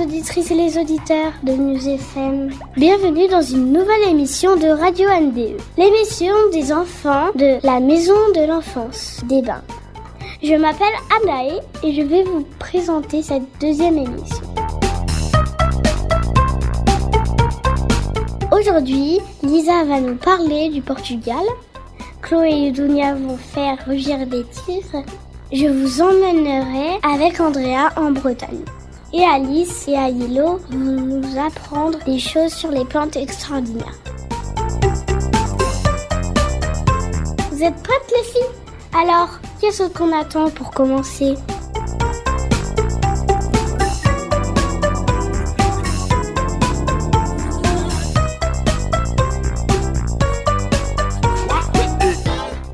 auditrices et les auditeurs de News FM. Bienvenue dans une nouvelle émission de Radio NDE, l'émission des enfants de la Maison de l'Enfance des Bains. Je m'appelle Anae et je vais vous présenter cette deuxième émission. Aujourd'hui, Lisa va nous parler du Portugal. Chloé et Dunia vont faire rugir des tigres. Je vous emmènerai avec Andrea en Bretagne. Et Alice et Aïlo vont nous apprendre des choses sur les plantes extraordinaires. Vous êtes prêtes les filles? Alors, qu'est-ce qu'on attend pour commencer?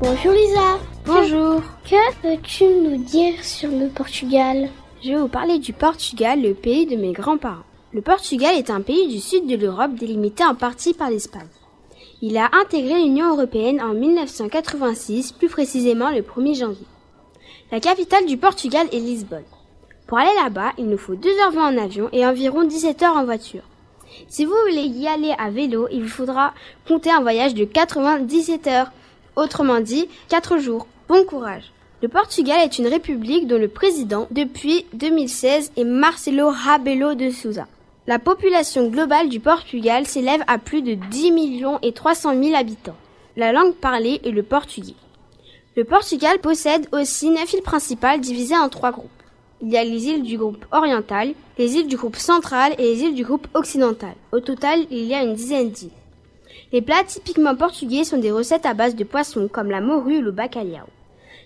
Bonjour Lisa. Bonjour. Que peux-tu nous dire sur le Portugal? Je vais vous parler du Portugal, le pays de mes grands-parents. Le Portugal est un pays du sud de l'Europe délimité en partie par l'Espagne. Il a intégré l'Union européenne en 1986, plus précisément le 1er janvier. La capitale du Portugal est Lisbonne. Pour aller là-bas, il nous faut 2h20 en avion et environ 17 heures en voiture. Si vous voulez y aller à vélo, il vous faudra compter un voyage de 97 heures. Autrement dit, 4 jours. Bon courage. Le Portugal est une république dont le président, depuis 2016, est Marcelo Rebelo de Sousa. La population globale du Portugal s'élève à plus de 10 millions et 300 000 habitants. La langue parlée est le portugais. Le Portugal possède aussi neuf îles principales divisées en trois groupes. Il y a les îles du groupe oriental, les îles du groupe central et les îles du groupe occidental. Au total, il y a une dizaine d'îles. Les plats typiquement portugais sont des recettes à base de poissons comme la morue ou le bacalhau.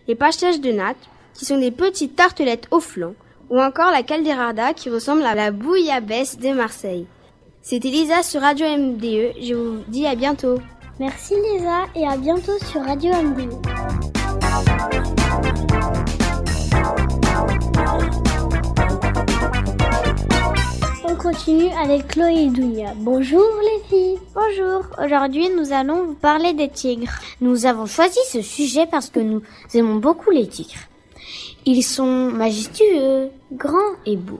Les pastéis de natte, qui sont des petites tartelettes au flanc, ou encore la calderada qui ressemble à la bouillabaisse de Marseille. C'était Lisa sur Radio MDE, je vous dis à bientôt. Merci Lisa et à bientôt sur Radio MDE. Continue avec Chloé et Dounia. Bonjour les filles. Bonjour. Aujourd'hui, nous allons vous parler des tigres. Nous avons choisi ce sujet parce que nous aimons beaucoup les tigres. Ils sont majestueux, grands et beaux.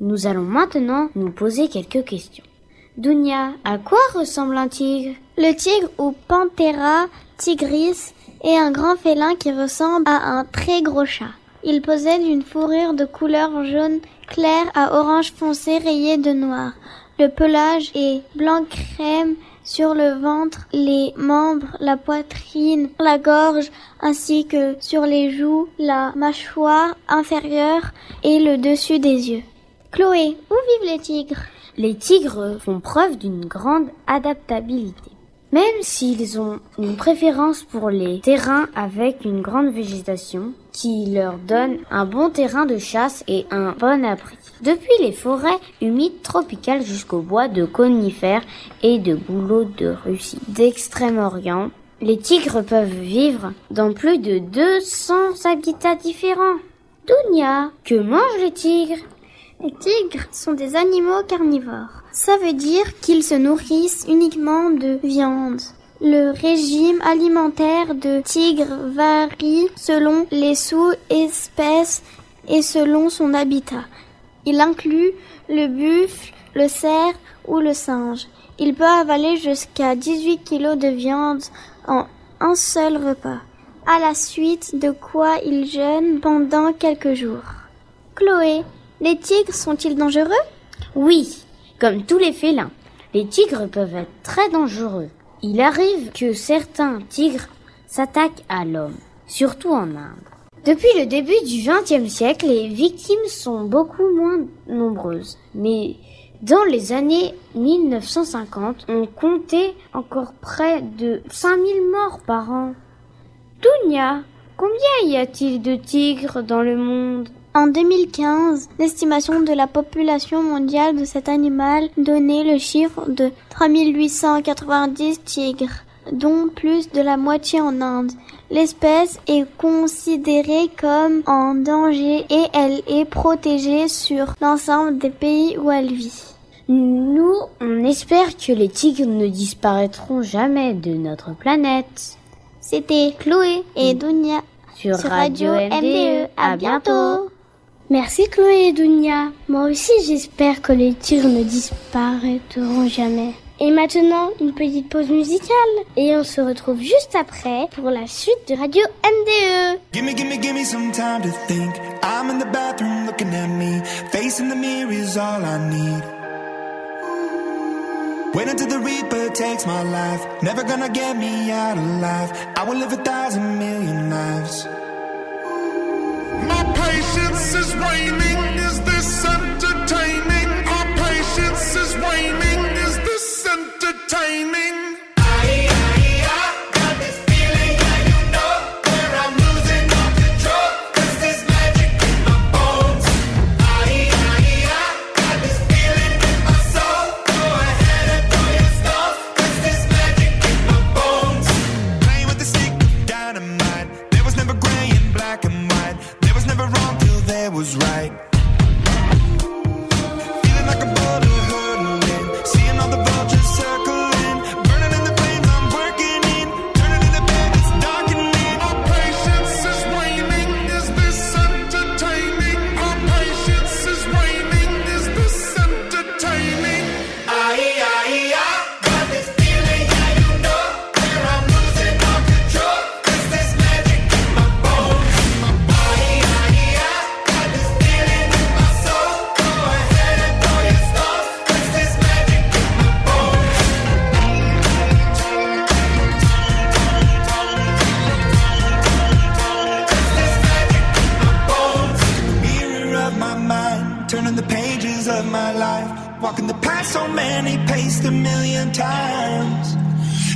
Nous allons maintenant nous poser quelques questions. Dounia, à quoi ressemble un tigre? Le tigre ou Panthera tigris est un grand félin qui ressemble à un très gros chat. Il possède une fourrure de couleur jaune clair à orange foncé rayé de noir. Le pelage est blanc crème sur le ventre, les membres, la poitrine, la gorge, ainsi que sur les joues, la mâchoire inférieure et le dessus des yeux. Chloé, où vivent les tigres? Les tigres font preuve d'une grande adaptabilité. Même s'ils ont une préférence pour les terrains avec une grande végétation qui leur donne un bon terrain de chasse et un bon abri. Depuis les forêts humides tropicales jusqu'aux bois de conifères et de bouleaux de Russie, d'Extrême-Orient, les tigres peuvent vivre dans plus de 200 habitats différents. Dounia, que mangent les tigres? Les tigres sont des animaux carnivores. Ça veut dire qu'ils se nourrissent uniquement de viande. Le régime alimentaire de tigre varie selon les sous-espèces et selon son habitat. Il inclut le buffle, le cerf ou le singe. Il peut avaler jusqu'à 18 kg de viande en un seul repas, à la suite de quoi il jeûne pendant quelques jours. Chloé, les tigres sont-ils dangereux? Oui, comme tous les félins. Les tigres peuvent être très dangereux. Il arrive que certains tigres s'attaquent à l'homme, surtout en Inde. Depuis le début du XXe siècle, les victimes sont beaucoup moins nombreuses. Mais dans les années 1950, on comptait encore près de 5000 morts par an. Dounia, combien y a-t-il de tigres dans le monde? En 2015, l'estimation de la population mondiale de cet animal donnait le chiffre de 3890 tigres, dont plus de la moitié en Inde. L'espèce est considérée comme en danger et elle est protégée sur l'ensemble des pays où elle vit. Nous, on espère que les tigres ne disparaîtront jamais de notre planète. C'était Chloé et Dunia Sur, sur Radio MDE. MDE. À bientôt. Merci Chloé et Dunia. Moi aussi j'espère que les tirs ne disparaîtront jamais. Et maintenant, une petite pause musicale. Et on se retrouve juste après pour la suite de Radio MDE. Gimme, gimme, gimme some time to think. I'm in the bathroom looking at me. Facing the mirror is all I need. Wait until the reaper takes my life. Never gonna get me out alive. I will live a thousand million lives. Patience is waning. Is this entertaining? Our patience is waning. Is this entertaining?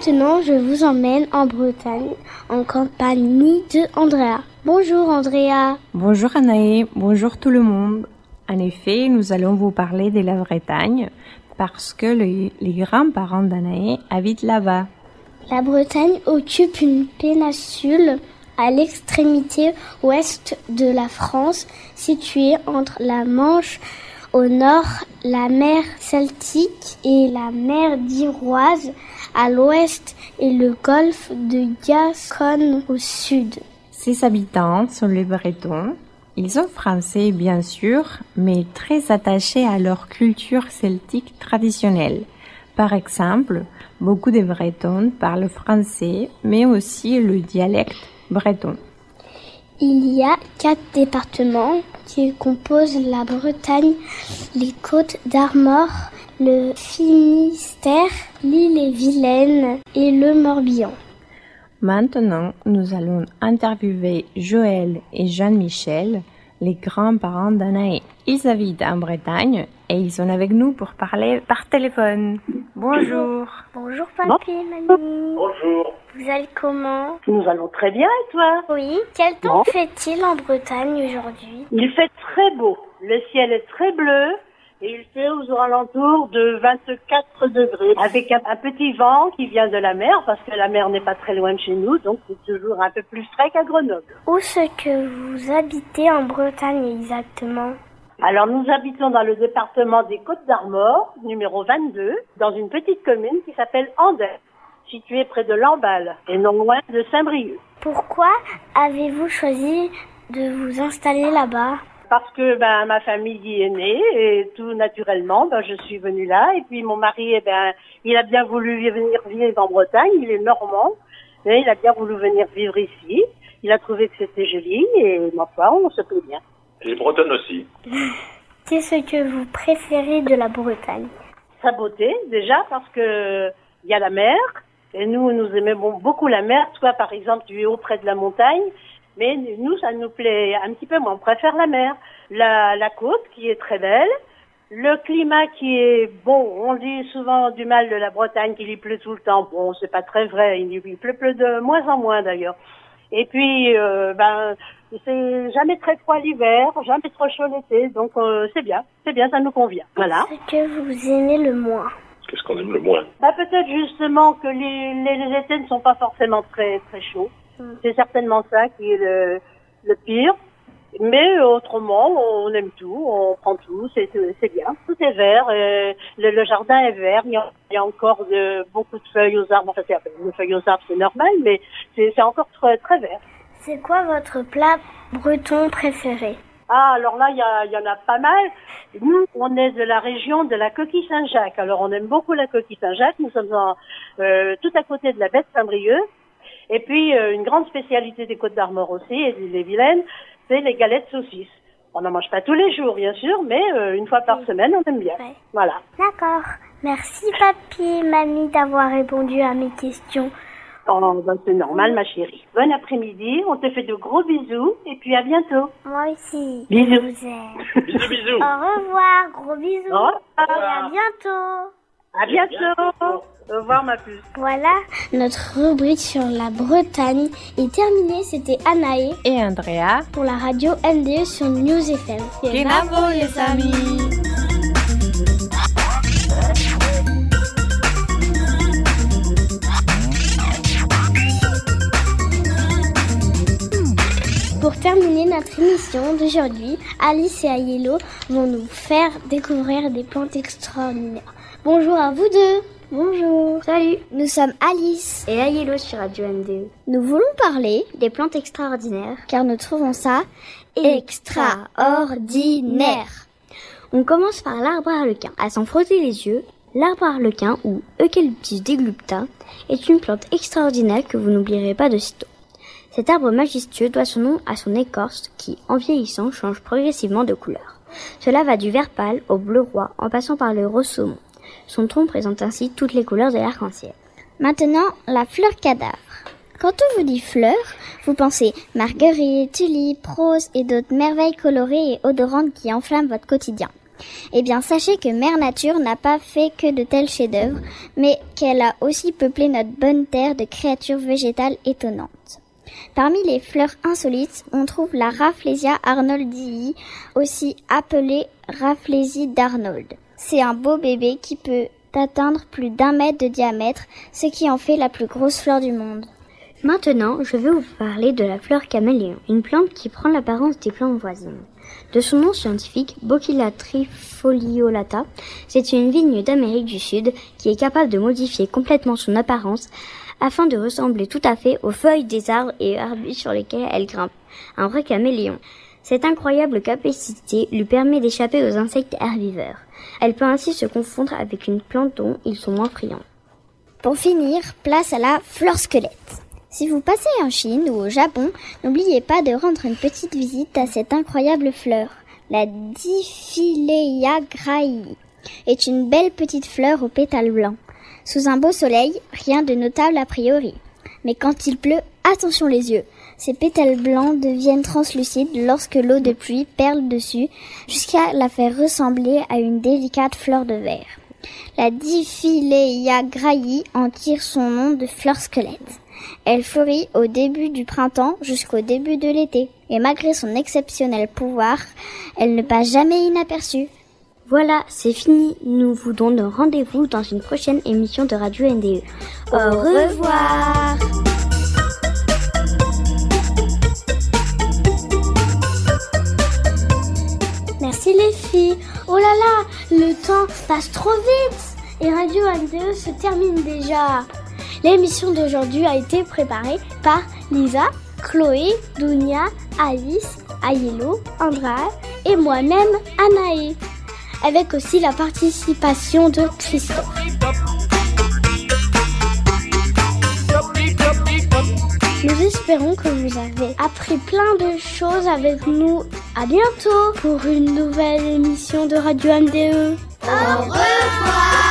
Maintenant, je vous emmène en Bretagne, en compagnie de Andrea. Bonjour Andrea. Bonjour Anaë, bonjour tout le monde. En effet, nous allons vous parler de la Bretagne parce que les, les grands-parents d'Anaë habitent là-bas. La Bretagne occupe une péninsule à l'extrémité ouest de la France, située entre la Manche au nord, la mer Celtique et la mer d'Iroise à l'ouest et le golfe de Gascogne au sud. Ses habitants sont les Bretons. Ils sont français bien sûr, mais très attachés à leur culture celtique traditionnelle. Par exemple, beaucoup de Bretons parlent français, mais aussi le dialecte breton. Il y a quatre départements qui composent la Bretagne, les Côtes d'Armor, le Finistère, l'île-et-Vilaine et le Morbihan. Maintenant, nous allons interviewer Joël et Jean-Michel, les grands-parents d'Anaï. Ils habitent en Bretagne et ils sont avec nous pour parler par téléphone. Bonjour. Bonjour papy et mamie. Bonjour. Vous allez comment? Nous allons très bien et toi? Oui. Quel temps Bon. fait-il en Bretagne aujourd'hui? Il fait très beau. Le ciel est très bleu et il fait aux alentours de 24 degrés avec un, un petit vent qui vient de la mer parce que la mer n'est pas très loin de chez nous donc c'est toujours un peu plus frais qu'à Grenoble. Où est-ce que vous habitez en Bretagne exactement? Alors nous habitons dans le département des Côtes d'Armor, numéro 22, dans une petite commune qui s'appelle Andel, située près de Lamballe et non loin de Saint-Brieuc. Pourquoi avez-vous choisi de vous installer là-bas? Parce que ben ma famille y est née et tout naturellement ben je suis venue là et puis mon mari eh ben il a bien voulu venir vivre en Bretagne il est normand et il a bien voulu venir vivre ici il a trouvé que c'était joli et ma foi on se plaît bien Et bretonne aussi. Qu'est-ce que vous préférez de la Bretagne? Sa beauté déjà parce que il y a la mer. Et nous, nous aimons beaucoup la mer. Toi, par exemple, tu es auprès de la montagne. Mais nous, ça nous plaît un petit peu moins. On préfère la mer. La, la côte, qui est très belle. Le climat qui est bon, on dit souvent du mal de la Bretagne qu'il y pleut tout le temps. Bon, c'est pas très vrai, il y pleut, pleut de moins en moins d'ailleurs. Et puis, euh, ben, c'est jamais très froid l'hiver, jamais trop chaud l'été, donc euh, c'est bien, c'est bien, ça nous convient. Voilà. Ce que vous aimez le moins. Qu'est-ce qu'on aime le moins Bah, peut-être justement que les, les, les étés ne sont pas forcément très très chauds. C'est certainement ça qui est le, le pire. Mais euh, autrement, on aime tout, on prend tout, c'est bien. Tout est vert, euh, le, le jardin est vert, il y a, il y a encore de, beaucoup de feuilles aux arbres. Enfin, c'est- les feuilles aux arbres, c'est normal, mais c'est encore très, très vert. C'est quoi votre plat breton préféré? Ah, alors là, il y, en a pas mal. Nous, on est de la région de la coquille Saint-Jacques. Alors, on aime beaucoup la coquille Saint-Jacques. Nous sommes en, euh, tout à côté de la baie de Saint-Brieuc. Et puis, euh, une grande spécialité des Côtes d'Armor aussi, et des Vilaines, c'est les galettes saucisses. On n'en mange pas tous les jours, bien sûr, mais euh, une fois par semaine, on aime bien. Ouais. Voilà. D'accord. Merci papy et mamie d'avoir répondu à mes questions. Oh, ben, c'est normal, ma chérie. Bon après-midi. On te fait de gros bisous. Et puis, à bientôt. Moi aussi. Bisous. Je vous aime. Bisous, bisous. Au revoir, gros bisous. Au Et revoir. à bientôt. À bientôt. Au revoir, ma puce. Voilà, notre rubrique sur la Bretagne est terminée. C'était Anaë Et Andrea, pour la radio NDE sur News FM. Bravo les amis Pour terminer notre émission d'aujourd'hui, Alice et Ayelo vont nous faire découvrir des plantes extraordinaires. Bonjour à vous deux. Bonjour. Salut. Nous sommes Alice. Et Ayelo sur Radio MDE. Nous voulons parler des plantes extraordinaires car nous trouvons ça extraordinaire. On commence par l'arbre arlequin. À s'en frotter les yeux, l'arbre arlequin ou Eucalyptus deglupta est une plante extraordinaire que vous n'oublierez pas de sitôt. Cet arbre majestueux doit son nom à son écorce qui, en vieillissant, change progressivement de couleur. Cela va du vert pâle au bleu roi en passant par le rose saumon. Son tronc présente ainsi toutes les couleurs de l'arc-en-ciel. Maintenant, la fleur cadavre. Quand on vous dit fleur, vous pensez marguerite, tulipe, rose et d'autres merveilles colorées et odorantes qui enflamment votre quotidien. Eh bien, sachez que Mère Nature n'a pas fait que de tels chefs-d'œuvre, mais qu'elle a aussi peuplé notre bonne terre de créatures végétales étonnantes. Parmi les fleurs insolites, on trouve la Rafflesia arnoldii, aussi appelée Rafflesie d'Arnold. C'est un beau bébé qui peut atteindre plus d'un mètre de diamètre, ce qui en fait la plus grosse fleur du monde. Maintenant, je vais vous parler de la fleur caméléon, une plante qui prend l'apparence des plantes voisines. De son nom scientifique, Bocchilla trifoliolata, c'est une vigne d'Amérique du Sud qui est capable de modifier complètement son apparence afin de ressembler tout à fait aux feuilles des arbres et arbustes sur lesquels elle grimpe. Un vrai caméléon. Cette incroyable capacité lui permet d'échapper aux insectes herbivores. Elle peut ainsi se confondre avec une plante dont ils sont moins friands. Pour finir, place à la fleur squelette. Si vous passez en Chine ou au Japon, n'oubliez pas de rendre une petite visite à cette incroyable fleur. La Diphylleia graii est une belle petite fleur aux pétales blancs. Sous un beau soleil, rien de notable a priori. Mais quand il pleut, attention les yeux. Ces pétales blancs deviennent translucides lorsque l'eau de pluie perle dessus jusqu'à la faire ressembler à une délicate fleur de verre. La Diphylleia graii en tire son nom de fleur squelette. Elle fleurit au début du printemps jusqu'au début de l'été. Et malgré son exceptionnel pouvoir, elle ne passe jamais inaperçue. Voilà, c'est fini. Nous vous donnons rendez-vous dans une prochaine émission de Radio NDE. Au revoir. Les filles. Oh là là, le temps passe trop vite. Et Radio NDE se termine déjà. L'émission d'aujourd'hui a été préparée par Lisa, Chloé, Dunia, Alice, Ayelo, Andra et moi-même Anaï. Avec aussi la participation de Christophe. Nous espérons que vous avez appris plein de choses avec nous. À bientôt pour une nouvelle émission de Radio MDE. Au revoir